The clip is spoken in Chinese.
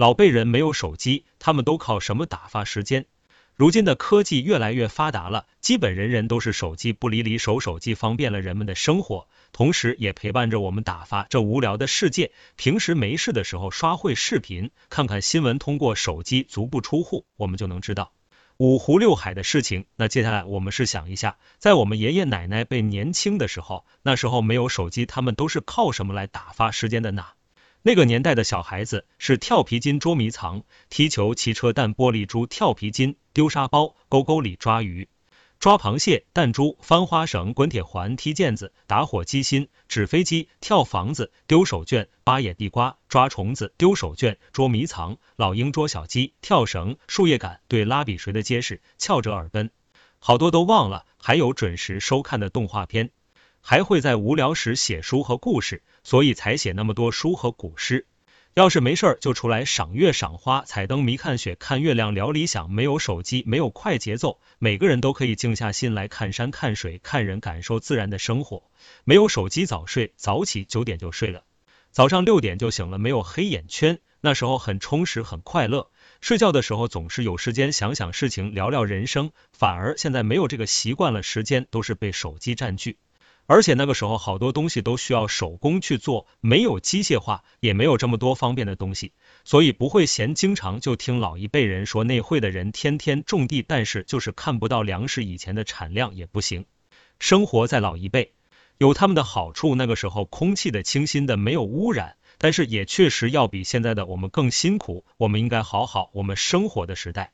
老辈人没有手机，他们都靠什么打发时间？如今的科技越来越发达了，基本人人都是手机不离离手，手机方便了人们的生活，同时也陪伴着我们打发这无聊的世界。平时没事的时候刷会视频，看看新闻，通过手机足不出户，我们就能知道五湖六海的事情。那接下来我们是想一下，在我们爷爷奶奶辈年轻的时候，那时候没有手机，他们都是靠什么来打发时间的呢？那个年代的小孩子是跳皮筋、捉迷藏、踢球、骑车、弹玻璃珠、跳皮筋、丢沙包、沟沟里抓鱼、抓螃蟹、弹珠、翻花绳、滚铁环、踢毽子、打火机芯、纸飞机、跳房子、丢手绢、扒野地瓜、抓虫子、丢手绢、捉迷藏、老鹰捉小鸡、跳绳、树叶杆、对拉比谁的结实、翘着耳奔，好多都忘了。还有准时收看的动画片。还会在无聊时写书和故事，所以才写那么多书和古诗。要是没事儿，就出来赏月、赏花、采灯谜、看雪、看月亮、聊理想。没有手机，没有快节奏，每个人都可以静下心来看山、看水、看人，感受自然的生活。没有手机，早睡早起，九点就睡了，早上六点就醒了，没有黑眼圈。那时候很充实，很快乐。睡觉的时候总是有时间想想事情，聊聊人生。反而现在没有这个习惯了，时间都是被手机占据。而且那个时候好多东西都需要手工去做，没有机械化，也没有这么多方便的东西，所以不会闲。经常就听老一辈人说，内会的人天天种地，但是就是看不到粮食，以前的产量也不行。生活在老一辈有他们的好处，那个时候空气的清新的，没有污染，但是也确实要比现在的我们更辛苦。我们应该好好我们生活的时代。